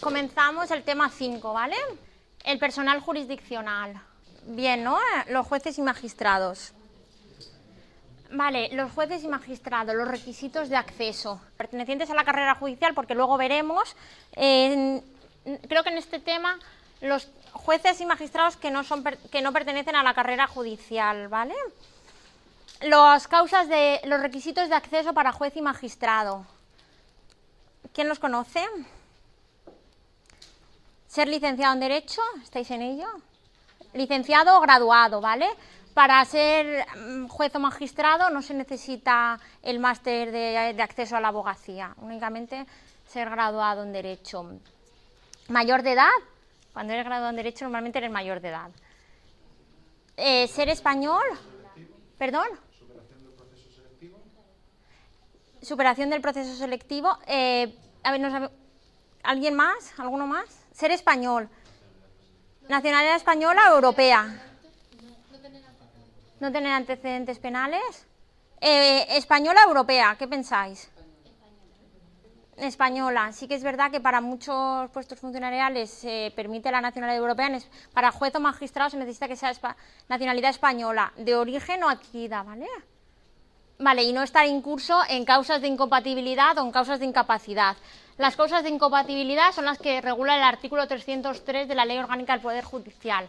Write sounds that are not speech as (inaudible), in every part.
Comenzamos el tema 5, ¿vale? El personal jurisdiccional. Bien, ¿no? Los jueces y magistrados. Vale, los jueces y magistrados, los requisitos de acceso pertenecientes a la carrera judicial, porque luego veremos, creo que en este tema los jueces y magistrados que no, son, que no pertenecen a la carrera judicial, ¿vale? Las causas de los requisitos de acceso para juez y magistrado. ¿Quién los conoce? Ser licenciado en Derecho, ¿estáis en ello? Licenciado o graduado, ¿vale? Para ser mm, juez o magistrado no se necesita el máster de, acceso a la abogacía, únicamente ser graduado en Derecho. Mayor de edad, cuando eres graduado en Derecho normalmente eres mayor de edad. Eh, ser español, perdón. Superación del proceso selectivo. Superación del proceso selectivo. Eh, a ver, ¿Alguien más? ¿Alguno más? Ser español. Nacionalidad española o europea. ¿No tener antecedentes penales? Eh, española o europea, ¿qué pensáis? Española. Sí que es verdad que para muchos puestos funcionariales se permite la nacionalidad europea. Para juez o magistrado se necesita que sea nacionalidad española, de origen o adquirida, ¿vale? Vale, y no estar incurso en causas de incompatibilidad o en causas de incapacidad. Las causas de incompatibilidad son las que regula el artículo 303 de la Ley Orgánica del Poder Judicial.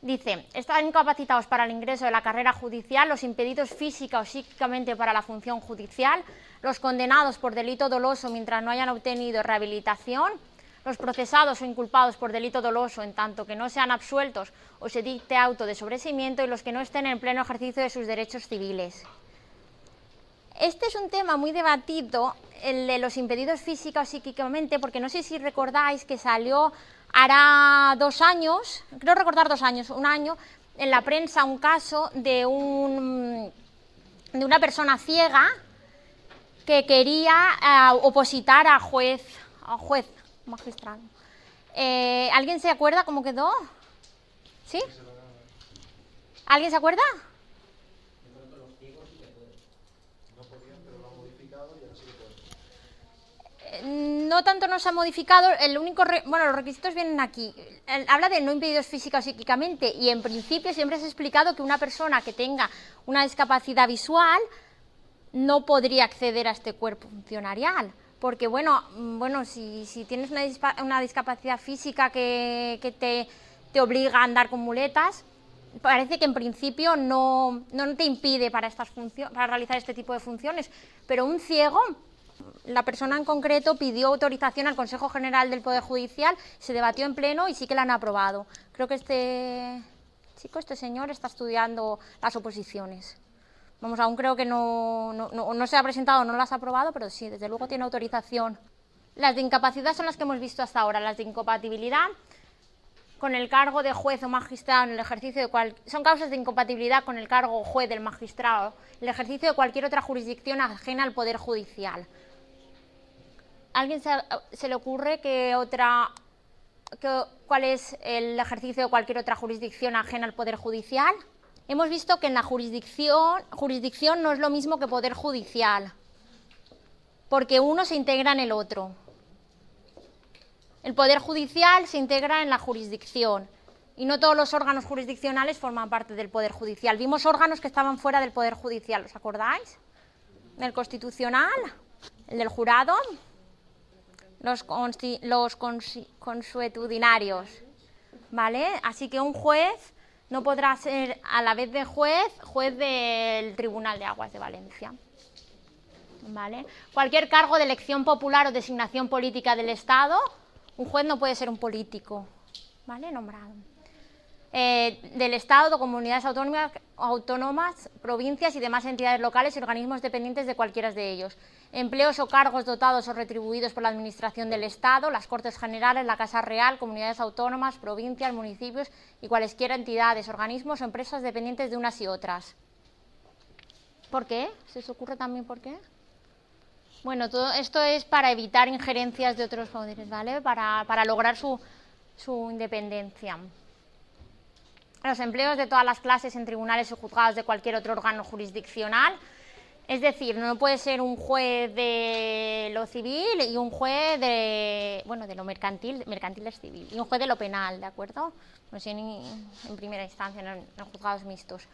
Dice, están incapacitados para el ingreso de la carrera judicial los impedidos física o psíquicamente para la función judicial, los condenados por delito doloso mientras no hayan obtenido rehabilitación, los procesados o inculpados por delito doloso en tanto que no sean absueltos o se dicte auto de sobreseimiento y los que no estén en pleno ejercicio de sus derechos civiles. Este es un tema muy debatido, el de los impedidos física o psíquicamente, porque no sé si recordáis que salió hará dos años, creo recordar dos años, un año, en la prensa un caso de, un, de una persona ciega que quería eh, opositar a juez, a juez magistrado. Eh, ¿Alguien se acuerda cómo quedó? ¿Sí? ¿Alguien se acuerda? No tanto no se ha modificado, el único, bueno, los requisitos vienen aquí. habla de no impedidos física o psíquicamente y en principio siempre se ha explicado que una persona que tenga una discapacidad visual no podría acceder a este cuerpo funcionarial. Porque, bueno, mm, bueno si, tienes una, discapacidad física que, te, te, obliga a andar con muletas, parece que en principio no, no te impide para, estas para realizar este tipo de funciones. Pero un ciego la persona en concreto pidió autorización al Consejo General del Poder Judicial, se debatió en pleno y sí que la han aprobado. Creo que este chico, este señor, está estudiando las oposiciones. Vamos, aún creo que no, se ha presentado, no las ha aprobado, pero sí, desde luego tiene autorización. Las de incapacidad son las que hemos visto hasta ahora, las de incompatibilidad con el cargo de juez o magistrado en el ejercicio de cual son causas de incompatibilidad con el cargo juez del magistrado, el ejercicio de cualquier otra jurisdicción ajena al poder judicial alguien se, le ocurre que otra cuál es el ejercicio de cualquier otra jurisdicción ajena al poder judicial? Hemos visto que en la jurisdicción, jurisdicción no es lo mismo que poder judicial, porque uno se integra en el otro. El poder judicial se integra en la jurisdicción y no todos los órganos jurisdiccionales forman parte del poder judicial. Vimos órganos que estaban fuera del poder judicial, ¿os acordáis? El constitucional, el del jurado, los, los consuetudinarios, ¿vale? Así que un juez no podrá ser a la vez de juez, juez del Tribunal de Aguas de Valencia. ¿Vale? Cualquier cargo de elección popular o designación política del Estado, un juez no puede ser un político, ¿vale? Nombrado. Eh, del Estado, de comunidades autónomas, autónomas, provincias y demás entidades locales y organismos dependientes de cualquiera de ellos. Empleos o cargos dotados o retribuidos por la Administración del Estado, las Cortes Generales, la Casa Real, comunidades autónomas, provincias, municipios y cualesquiera entidades, organismos o empresas dependientes de unas y otras. ¿Por qué? ¿Se os ocurre también por qué? Bueno, todo esto es para evitar injerencias de otros poderes, ¿vale? Para, para lograr su, su independencia los empleos de todas las clases en tribunales o juzgados de cualquier otro órgano jurisdiccional, Es decir, no puede ser un juez de lo civil y un juez de, bueno, de lo mercantil, mercantil es civil, y un juez de lo penal, ¿de acuerdo? No sé, ni en primera instancia, en, juzgados mixtos.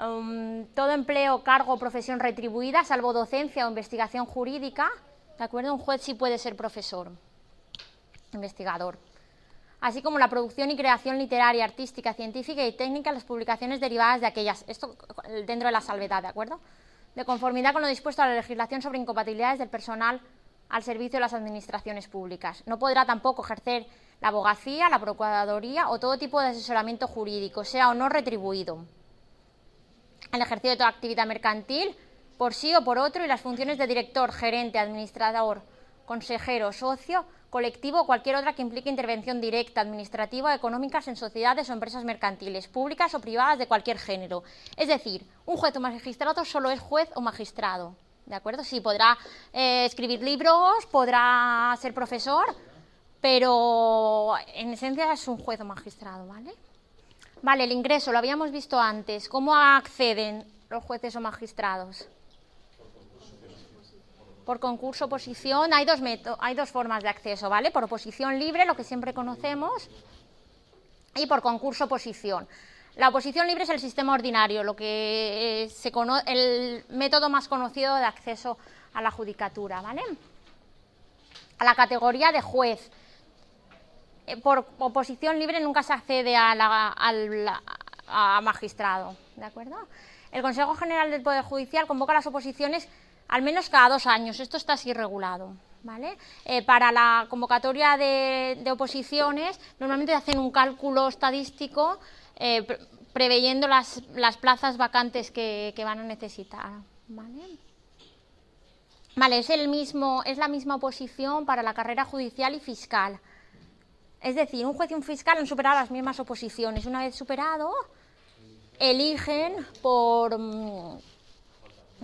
Um, todo empleo, cargo o profesión retribuida, salvo docencia o investigación jurídica, ¿de acuerdo? Un juez sí puede ser profesor, investigador así como la producción y creación literaria, artística, científica y técnica, las publicaciones derivadas de aquellas, esto dentro de la salvedad, ¿de acuerdo? De conformidad con lo dispuesto a la legislación sobre incompatibilidades del personal al servicio de las administraciones públicas. No podrá tampoco ejercer la abogacía, la procuraduría o todo tipo de asesoramiento jurídico, sea o no retribuido. El ejercicio de toda actividad mercantil, por sí o por otro, y las funciones de director, gerente, administrador, consejero, socio, colectivo o cualquier otra que implique intervención directa, administrativa o económica en sociedades o empresas mercantiles, públicas o privadas de cualquier género. Es decir, un juez o magistrado solo es juez o magistrado. ¿De acuerdo? Sí, podrá eh, escribir libros, podrá ser profesor, pero en esencia es un juez o magistrado, ¿vale? Vale, el ingreso, lo habíamos visto antes. ¿Cómo acceden los jueces o magistrados? Por concurso oposición, hay dos, hay dos formas de acceso, ¿vale? Por oposición libre, lo que siempre conocemos, y por concurso oposición. La oposición libre es el sistema ordinario, lo que eh, se el método más conocido de acceso a la judicatura, ¿vale? A la categoría de juez. Eh, por oposición libre nunca se accede a, a magistrado, ¿de acuerdo? El Consejo General del Poder Judicial convoca las oposiciones al menos cada dos años. Esto está así regulado. ¿Vale? Eh, para la convocatoria de, oposiciones, normalmente hacen un cálculo estadístico eh, preveyendo las, plazas vacantes que, van a necesitar. ¿vale? Vale, es, el mismo, es la misma oposición para la carrera judicial y fiscal. Es decir, un juez y un fiscal han superado las mismas oposiciones. Una vez superado, eligen por mm,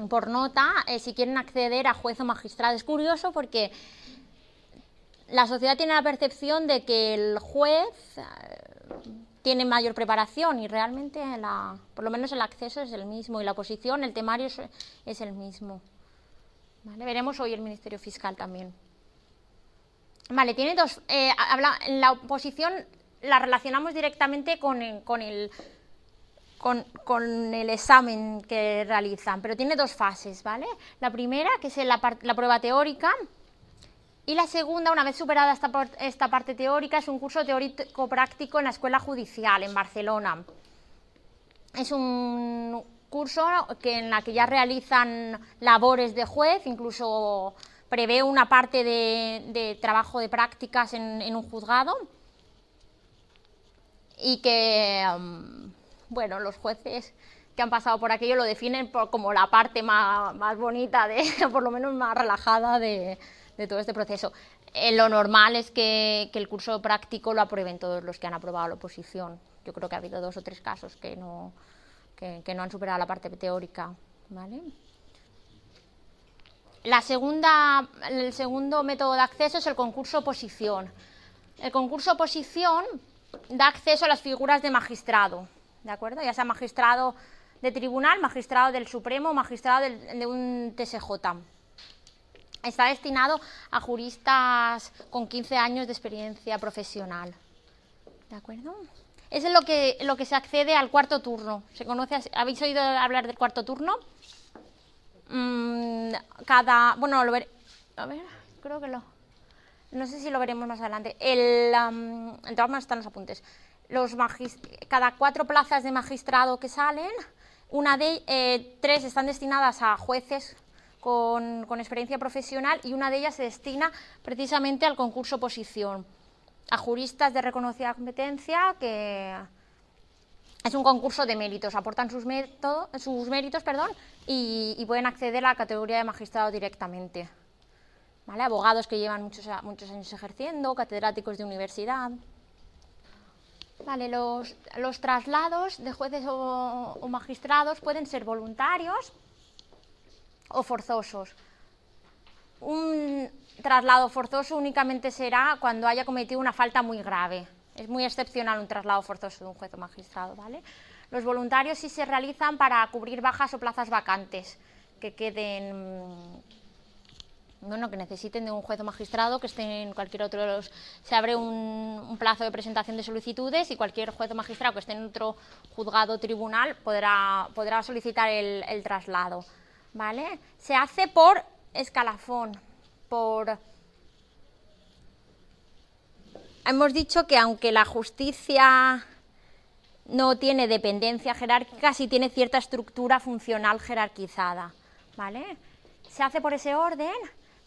por nota eh, si quieren acceder a juez o magistrado. Es curioso porque la sociedad tiene la percepción de que el juez eh, tiene mayor preparación y realmente la, por lo menos el acceso es el mismo y la oposición, el temario es, el mismo. Veremos hoy el Ministerio Fiscal también. Vale, tiene dos. Eh, habla, la oposición la relacionamos directamente con con el con, el examen que realizan, pero tiene dos fases, ¿vale? La primera, que es la, la prueba teórica, y la segunda, una vez superada esta, parte teórica, es un curso teórico práctico en la Escuela Judicial en Barcelona. Es un curso que, en la que ya realizan labores de juez, incluso prevé una parte de, trabajo de prácticas en, un juzgado y que... Um, bueno, los jueces que han pasado por aquello lo definen como la parte más, bonita, de, (laughs) por lo menos más relajada de, todo este proceso. Eh, lo normal es que, el curso práctico lo aprueben todos los que han aprobado la oposición. Yo creo que ha habido dos o tres casos que no, que, no han superado la parte teórica. La segunda, el segundo método de acceso es el concurso oposición. El concurso oposición da acceso a las figuras de magistrado. ¿De acuerdo? Ya sea magistrado de tribunal, magistrado del Supremo, magistrado de un TSJ. Está destinado a juristas con 15 años de experiencia profesional. ¿De acuerdo? Es lo que, lo que se accede al cuarto turno. ¿Se conoce, ¿Habéis oído hablar del cuarto turno? Mm, cada. Bueno, lo ver, A ver, creo que lo. No sé si lo veremos más adelante. El, um, en todas están los apuntes los cada cuatro plazas de magistrado que salen, una de, eh, tres están destinadas a jueces con, experiencia profesional y una de ellas se destina precisamente al concurso oposición, a juristas de reconocida competencia que es un concurso de méritos, aportan sus, sus méritos perdón, y, pueden acceder a la categoría de magistrado directamente. ¿Vale? Abogados que llevan muchos, muchos años ejerciendo, catedráticos de universidad. Vale, los, traslados de jueces o, magistrados pueden ser voluntarios o forzosos. Un traslado forzoso únicamente será cuando haya cometido una falta muy grave. Es muy excepcional un traslado forzoso de un juez o magistrado, ¿vale? Los voluntarios sí se realizan para cubrir bajas o plazas vacantes. que queden bueno, que necesiten de un juez o magistrado, que estén en cualquier otro de los... Se abre un, plazo de presentación de solicitudes y cualquier juez o magistrado que esté en otro juzgado o tribunal podrá, podrá solicitar el, el traslado. ¿Vale? Se hace por escalafón, por... Hemos dicho que aunque la justicia no tiene dependencia jerárquica, sí tiene cierta estructura funcional jerarquizada. ¿Vale? Se hace por ese orden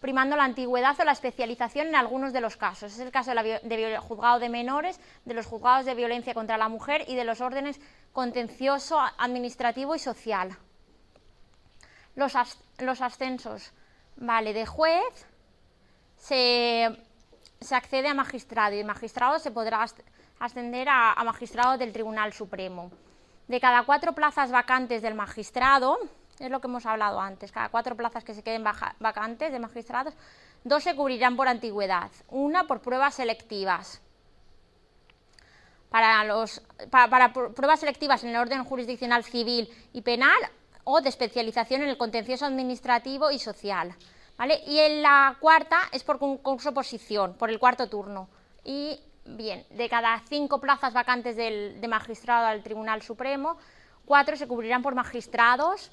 primando la antigüedad o la especialización en algunos de los casos. Es el caso del juzgado de menores, de los juzgados de violencia contra la mujer y de los órdenes contencioso, administrativo y social. Los, ascensos, vale, de juez se, accede a magistrado y de magistrado se podrá ascender a magistrado del Tribunal Supremo. De cada cuatro plazas vacantes del magistrado, es lo que hemos hablado antes, cada cuatro plazas que se queden vacantes de magistrados, dos se cubrirán por antigüedad, una por pruebas selectivas. Para, pruebas selectivas en el orden jurisdiccional civil y penal o de especialización en el contencioso administrativo y social. ¿vale? Y en la cuarta es por concurso oposición, por el cuarto turno. Y bien, de cada cinco plazas vacantes del, de magistrado al Tribunal Supremo, cuatro se cubrirán por magistrados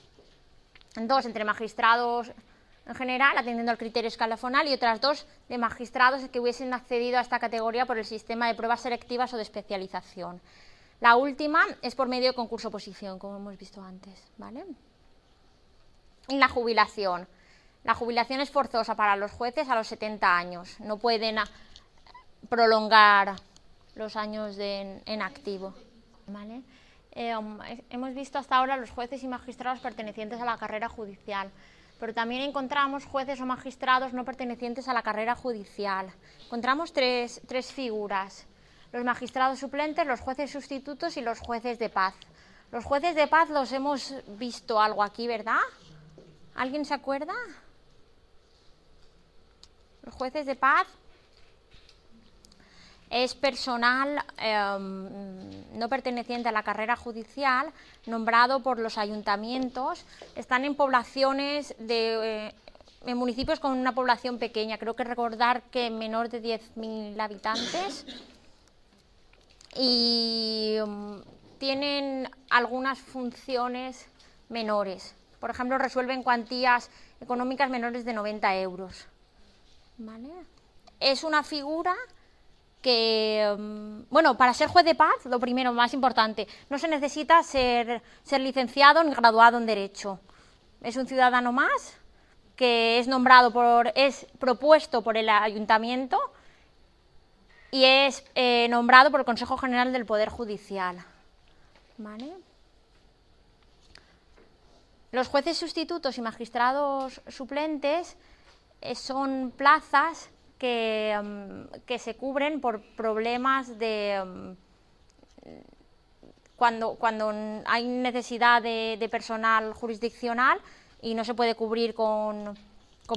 dos entre magistrados en general, atendiendo al criterio escalafonal, y otras dos de magistrados que hubiesen accedido a esta categoría por el sistema de pruebas selectivas o de especialización. La última es por medio de concurso-oposición, como hemos visto antes. ¿vale? Y la jubilación. La jubilación es forzosa para los jueces a los 70 años. No pueden prolongar los años en activo. ¿vale? Eh, um, hemos visto hasta ahora los jueces y magistrados pertenecientes a la carrera judicial, pero también encontramos jueces o magistrados no pertenecientes a la carrera judicial. Encontramos tres, tres figuras, los magistrados suplentes, los jueces sustitutos y los jueces de paz. Los jueces de paz los hemos visto algo aquí, ¿verdad? ¿Alguien se acuerda? Los jueces de paz es personal em, no perteneciente a la carrera judicial, nombrado por los ayuntamientos. Están en poblaciones de eh, en municipios con una población pequeña, creo que recordar que menor de 10.000 habitantes. Y em, tienen algunas funciones menores. Por ejemplo, resuelven cuantías económicas menores de 90 euros. Es una figura que, mm, bueno, para ser juez de paz, lo primero, más importante, no se necesita ser, ser licenciado ni graduado en Derecho. Es un ciudadano más que es nombrado por, es propuesto por el ayuntamiento y es eh, nombrado por el Consejo General del Poder Judicial. Los jueces sustitutos y magistrados suplentes eh, son plazas Mm, que, se cubren por problemas de... Mm, cuando, cuando hay necesidad de, personal jurisdiccional y no se puede cubrir con,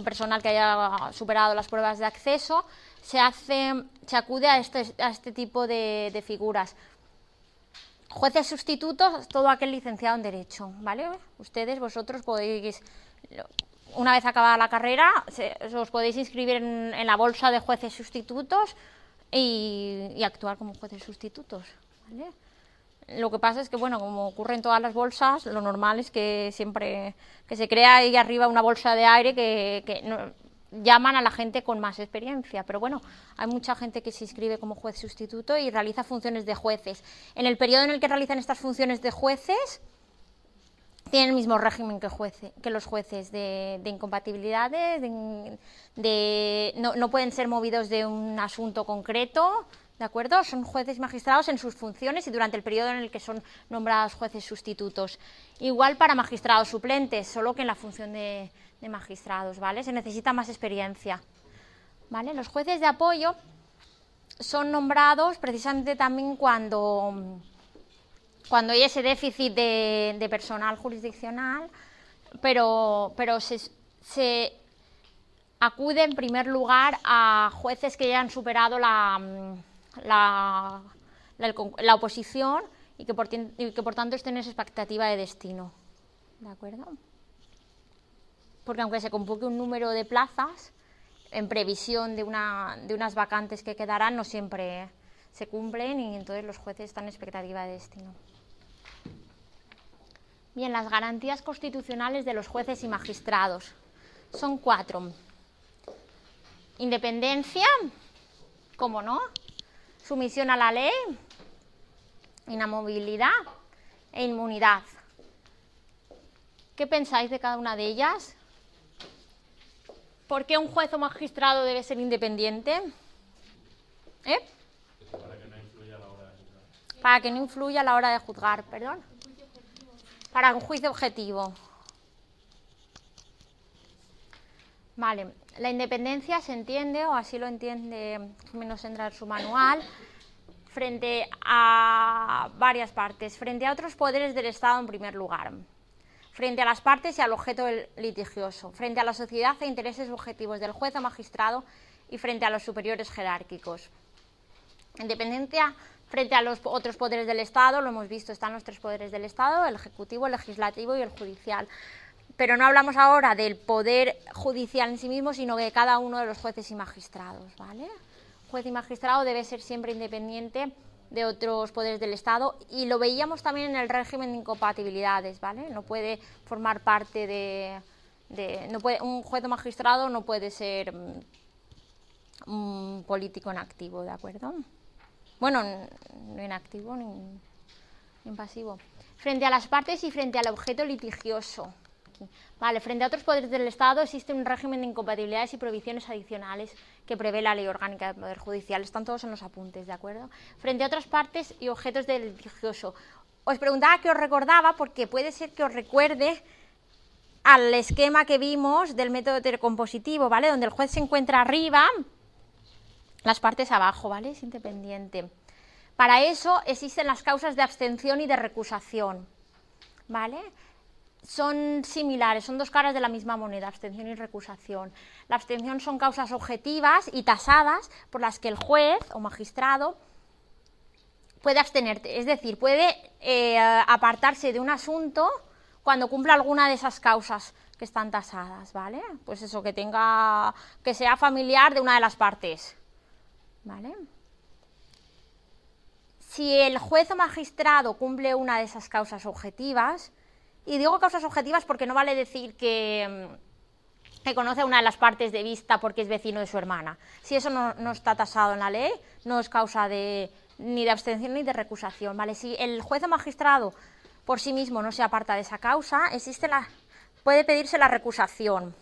personal que haya superado las pruebas de acceso, se, hace, se acude a este, a este tipo de, de figuras. Jueces sustitutos, todo aquel licenciado en Derecho, ¿vale? Ustedes, vosotros podéis una vez acabada la carrera, os podéis inscribir en, la bolsa de jueces sustitutos y, actuar como jueces sustitutos. Lo que pasa es que, bueno, como ocurre en todas las bolsas, lo normal es que siempre que se crea ahí arriba una bolsa de aire que, llaman a la gente con más experiencia. Pero bueno, hay mucha gente que se inscribe como juez sustituto y realiza funciones de jueces. En el periodo en el que realizan estas funciones de jueces, tienen el mismo régimen que, los jueces de, incompatibilidades, de, no, pueden ser movidos de un asunto concreto, ¿de acuerdo? Son jueces magistrados en sus funciones y durante el periodo en el que son nombrados jueces sustitutos. Igual para magistrados suplentes, solo que en la función de, de magistrados, ¿vale? Se necesita más experiencia, ¿vale? Los jueces de apoyo son nombrados precisamente también cuando cuando hay ese déficit de, personal jurisdiccional, pero, pero se, acude en primer lugar a jueces que ya han superado la, la, la, oposición y que, por, y que por tanto estén en esa expectativa de destino. ¿De acuerdo? porque aunque se convoque un número de plazas, en previsión de, una, de unas vacantes que quedarán, no siempre se cumplen y entonces los jueces están en expectativa de destino. Bien, las garantías constitucionales de los jueces y magistrados son cuatro. Independencia, ¿cómo no? Sumisión a la ley, inamovilidad e inmunidad. ¿Qué pensáis de cada una de ellas? ¿Por qué un juez o magistrado debe ser independiente? ¿Eh? Para que no influya a la hora de juzgar. Para que no influya a la hora de juzgar, perdón. Para un juicio objetivo. Vale, la independencia se entiende, o así lo entiende menos entra en su manual, frente a varias partes, frente a otros poderes del Estado en primer lugar frente a las partes y al objeto litigioso, frente a la sociedad e intereses objetivos del juez o magistrado y frente a los superiores jerárquicos. Independencia frente a los otros poderes del Estado, lo hemos visto, están los tres poderes del Estado, el ejecutivo, el legislativo y el judicial. Pero no hablamos ahora del poder judicial en sí mismo, sino de cada uno de los jueces y magistrados, ¿vale? Juez y magistrado debe ser siempre independiente de otros poderes del Estado y lo veíamos también en el régimen de incompatibilidades, ¿vale? No puede formar parte de, no puede, un juez o magistrado no puede ser mm, un político en activo, ¿de acuerdo? Bueno, no en activo ni en pasivo. Frente a las partes y frente al objeto litigioso. Vale, frente a otros poderes del Estado existe un régimen de incompatibilidades y prohibiciones adicionales que prevé la Ley Orgánica del Poder Judicial. Están todos en los apuntes, ¿de acuerdo? Frente a otras partes y objetos del litigioso. Os preguntaba que os recordaba porque puede ser que os recuerde al esquema que vimos del método heterocompositivo, ¿vale? Donde el juez se encuentra arriba, las partes abajo, ¿vale? Es independiente. Para eso existen las causas de abstención y de recusación, ¿vale? son similares, son dos caras de la misma moneda, abstención y recusación. La abstención son causas objetivas y tasadas por las que el juez o magistrado puede abstenerte, es decir, puede eh, apartarse de un asunto cuando cumpla alguna de esas causas que están tasadas, ¿vale? Pues eso, que tenga, que sea familiar de una de las partes, ¿vale? Si el juez o magistrado cumple una de esas causas objetivas, y digo causas objetivas porque no vale decir que, mm, que conoce una de las partes de vista porque es vecino de su hermana. Si eso no, está tasado en la ley, no es causa de, ni de abstención ni de recusación. ¿vale? Si el juez o magistrado por sí mismo no se aparta de esa causa, existe la, puede pedirse la recusación.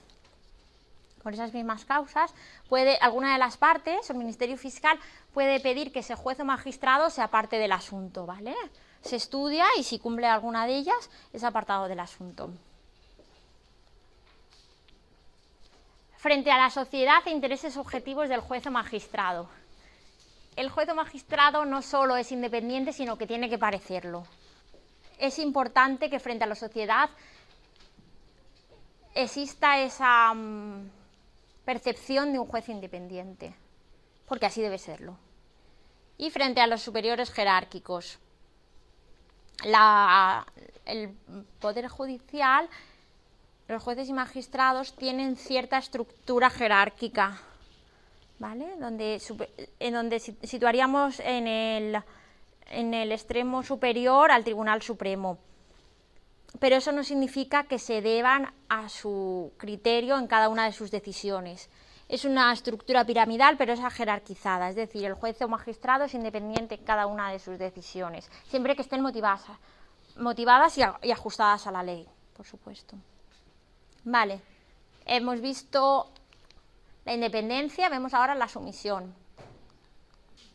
Por esas mismas causas, puede alguna de las partes, el Ministerio Fiscal, puede pedir que ese juez o magistrado se aparte del asunto, ¿vale? se estudia y si cumple alguna de ellas es apartado del asunto. Frente a la sociedad e intereses objetivos del juez o magistrado. El juez o magistrado no solo es independiente, sino que tiene que parecerlo. Es importante que frente a la sociedad exista esa mm, percepción de un juez independiente, porque así debe serlo. Y frente a los superiores jerárquicos el Poder Judicial, los jueces y magistrados tienen cierta estructura jerárquica, ¿vale? Donde, en donde situaríamos en el, en el extremo superior al Tribunal Supremo. Pero eso no significa que se deban a su criterio en cada una de sus decisiones es una estructura piramidal, pero es jerarquizada, es decir, el juez o magistrado es independiente en cada una de sus decisiones, siempre que estén motivadas, motivadas y, y ajustadas a la ley, por supuesto. Vale, hemos visto la independencia, vemos ahora la sumisión.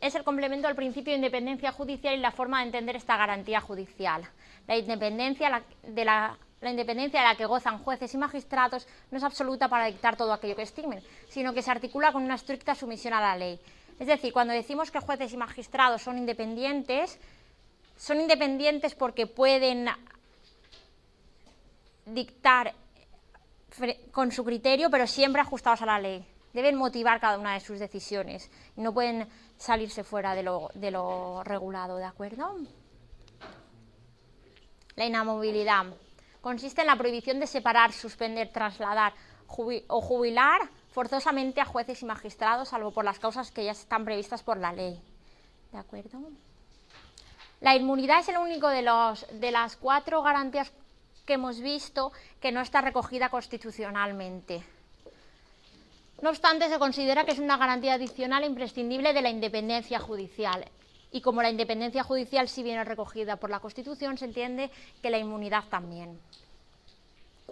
Es el complemento al principio de independencia judicial y la forma de entender esta garantía judicial. La independencia de la la independencia de la que gozan jueces y magistrados no es absoluta para dictar todo aquello que estimen, sino que se articula con una estricta sumisión a la ley. Es decir, cuando decimos que jueces y magistrados son independientes, son independientes porque pueden dictar con su criterio, pero siempre ajustados a la ley. Deben motivar cada una de sus decisiones y no pueden salirse fuera de lo, regulado, ¿de acuerdo? La inamovilidad. consiste en la prohibición de separar, suspender, trasladar o jubilar forzosamente a jueces y magistrados, salvo por las causas que ya están previstas por la ley. ¿De acuerdo? La inmunidad es el único de, los, de las cuatro garantías que hemos visto que no está recogida constitucionalmente. No obstante, se considera que es una garantía adicional e imprescindible de la independencia judicial. Y como la independencia judicial sí viene recogida por la Constitución, se entiende que la inmunidad también.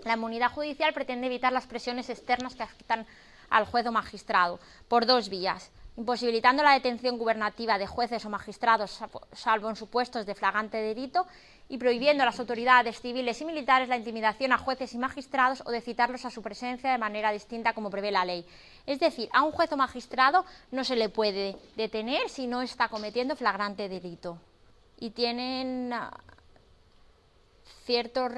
La inmunidad judicial pretende evitar las presiones externas que afectan al juez o magistrado por dos vías imposibilitando la detención gubernativa de jueces o magistrados, salvo en supuestos de flagrante delito, y prohibiendo a las autoridades civiles y militares la intimidación a jueces y magistrados o de citarlos a su presencia de manera distinta como prevé la ley. Es decir, a un juez o magistrado no se le puede detener si no está cometiendo flagrante delito. Y tienen ah, ciertos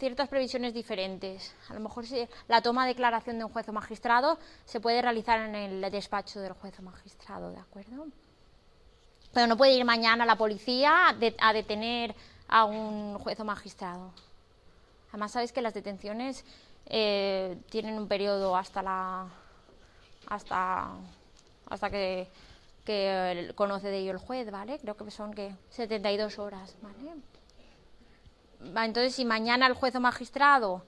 ciertas previsiones diferentes. A lo mejor si la toma de declaración de un juez o magistrado se puede realizar en el despacho del juez o magistrado, ¿de acuerdo? Pero no puede ir mañana la policía a detener a un juez o magistrado. Además, sabéis que las detenciones eh, tienen un periodo hasta la hasta hasta que, que conoce de ello el juez, ¿vale? Creo que son que 72 horas, ¿vale? entonces si mañana el juez o magistrado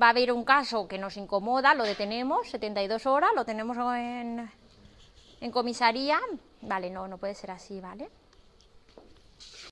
va a haber un caso que nos incomoda, lo detenemos, 72 horas, lo tenemos en, en comisaría, vale, no, no puede ser así, ¿vale?